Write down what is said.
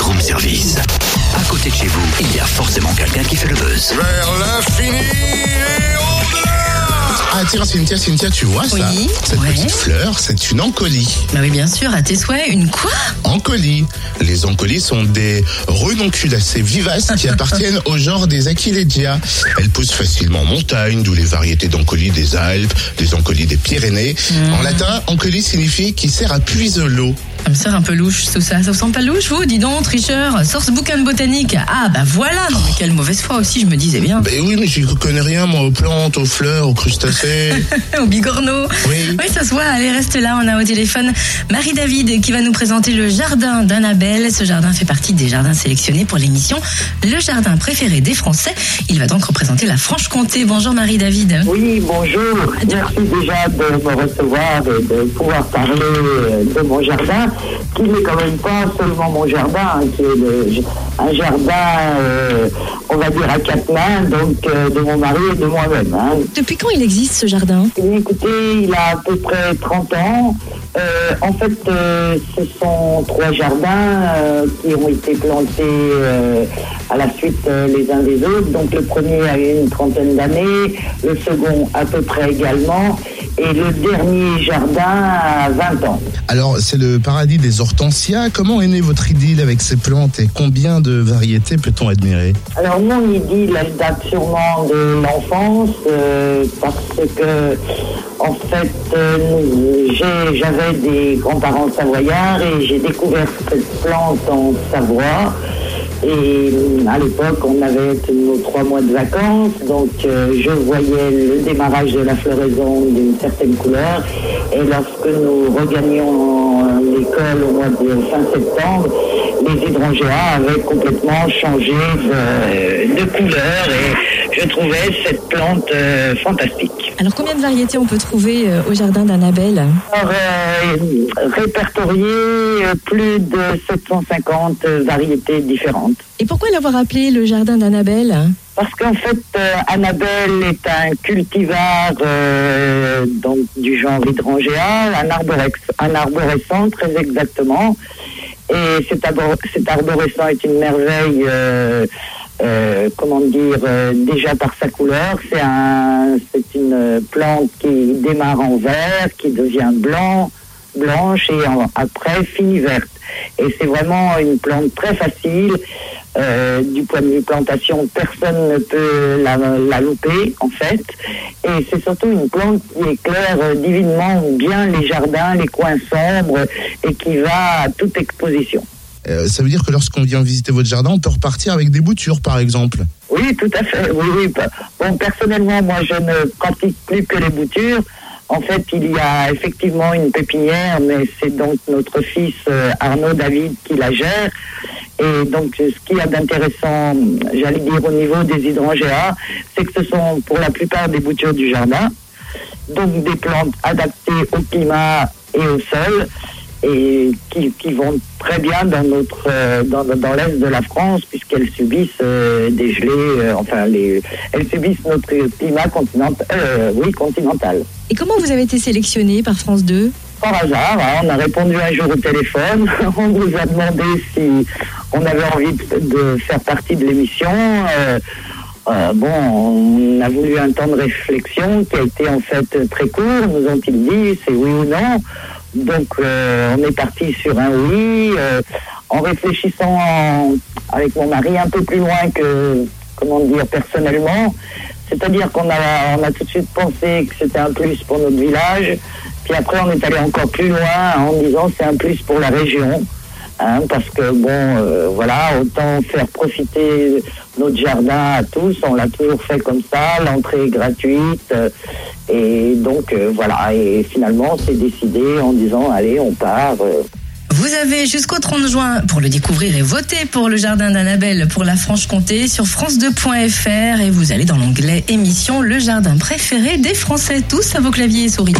room service. À côté de chez vous, il y a forcément quelqu'un qui fait le buzz. Vers l'infini et au-delà Ah tiens, Cynthia, Cynthia, tu vois ça Oui, Cette ouais. petite fleur, c'est une encolie. Bah oui, bien sûr, à tes souhaits. Une quoi? Encolie. Les encolies sont des renonculacées vivaces qui appartiennent au genre des Aquilegia. Elles poussent facilement en montagne, d'où les variétés d'encolies des Alpes, des encolies des Pyrénées. En latin, encolie signifie qui sert à puiser l'eau. Ça me sert un peu louche, tout ça. Ça vous semble pas louche, vous? Dis donc, tricheur. Sors ce bouquin de botanique. Ah, bah voilà. Non, mais quelle mauvaise foi aussi, je me disais bien. Ben oui, mais je connais rien, moi, aux plantes, aux fleurs, aux crustacés. Au bigorneau. Oui. ça se voit. Allez, reste là. On a au téléphone Marie-David qui va nous présenter le jardin d'Annabelle. Ce jardin fait partie des jardins sélectionnés pour l'émission Le jardin préféré des Français. Il va donc représenter la Franche-Comté. Bonjour Marie-David. Oui, bonjour. Merci déjà de me recevoir et de pouvoir parler de mon jardin, qui n'est quand même pas seulement mon jardin, hein, qui est le- un jardin, euh, on va dire, à quatre mains, donc euh, de mon mari et de moi-même. hein. Depuis quand il existe ce jardin? Eh Écoutez, il a à peu près 30 ans. Euh, en fait, ce sont trois jardins qui ont été plantés à la suite les uns des autres. Donc le premier a eu une trentaine d'années, le second à peu près également, et le dernier jardin a 20 ans. Alors, c'est le paradis des hortensias. Comment est née votre idylle avec ces plantes et combien de variétés peut-on admirer Alors mon idylle, elle date sûrement de l'enfance euh, parce que en fait euh, j'avais des grands-parents savoyards et j'ai découvert cette plante en Savoie. Et euh, à l'époque, on avait nos trois mois de vacances, donc euh, je voyais le démarrage de la floraison d'une certaine couleur. Et lorsque nous regagnions euh, l'école au mois de fin septembre, les hydrangeas avaient complètement changé de, couleur et je trouvais cette plante fantastique. Alors combien de variétés on peut trouver euh, au jardin d'Annabelle Alors, euh, répertorié euh, plus de 750 variétés différentes. Et pourquoi l'avoir appelé le jardin d'Annabelle Parce qu'en fait, euh, Annabelle est un cultivar euh, donc du genre hydrangea, un, arborex, un arborescent très exactement. Et cet, arbor- cet arborescent est une merveille, euh, euh, comment dire, euh, déjà par sa couleur. C'est un, c'est une plante qui démarre en vert, qui devient blanc, blanche et après finit verte. Et c'est vraiment une plante très facile. Euh, du point de vue plantation, personne ne peut la, la louper en fait. Et c'est surtout une plante qui éclaire divinement bien les jardins, les coins sombres et qui va à toute exposition. Euh, Ça veut dire que lorsqu'on vient visiter votre jardin, on peut repartir avec des boutures, par exemple. Oui, tout à fait. Oui, personnellement, moi, je ne pratique plus que les boutures. En fait, il y a effectivement une pépinière, mais c'est donc notre fils euh, Arnaud David qui la gère. Et donc, ce qu'il y a d'intéressant, j'allais dire, au niveau des hydrangeas, c'est que ce sont pour la plupart des boutures du jardin. Donc, des plantes adaptées au climat et au sol et qui, qui vont très bien dans notre euh, dans, dans l'est de la France puisqu'elles subissent euh, des gelées euh, enfin les elles subissent notre climat continental euh, oui continental Et comment vous avez été sélectionné par France 2 par hasard, hein, on a répondu un jour au téléphone, on nous a demandé si on avait envie de, faire partie de l'émission. Euh, bon, on a voulu un temps de réflexion qui a été en fait très court, nous ont-ils dit, c'est oui ou non? Donc euh, on est parti sur un oui, euh, en réfléchissant avec mon mari un peu plus loin que, comment dire, personnellement. C'est-à-dire qu'on a, on a tout de suite pensé que c'était un plus pour notre village. Puis après, on est allé encore plus loin en disant c'est un plus pour la région. Hein, parce que, bon, euh, voilà, autant faire profiter notre jardin à tous. On l'a toujours fait comme ça. L'entrée est gratuite. euh, et donc, euh, voilà. Et finalement, c'est décidé en disant allez, on part. Vous avez jusqu'au 30 juin pour le découvrir et voter pour le jardin d'Annabelle pour la Franche-Comté sur France2.fr et vous allez dans l'onglet émission Le jardin préféré des Français tous à vos claviers et souris.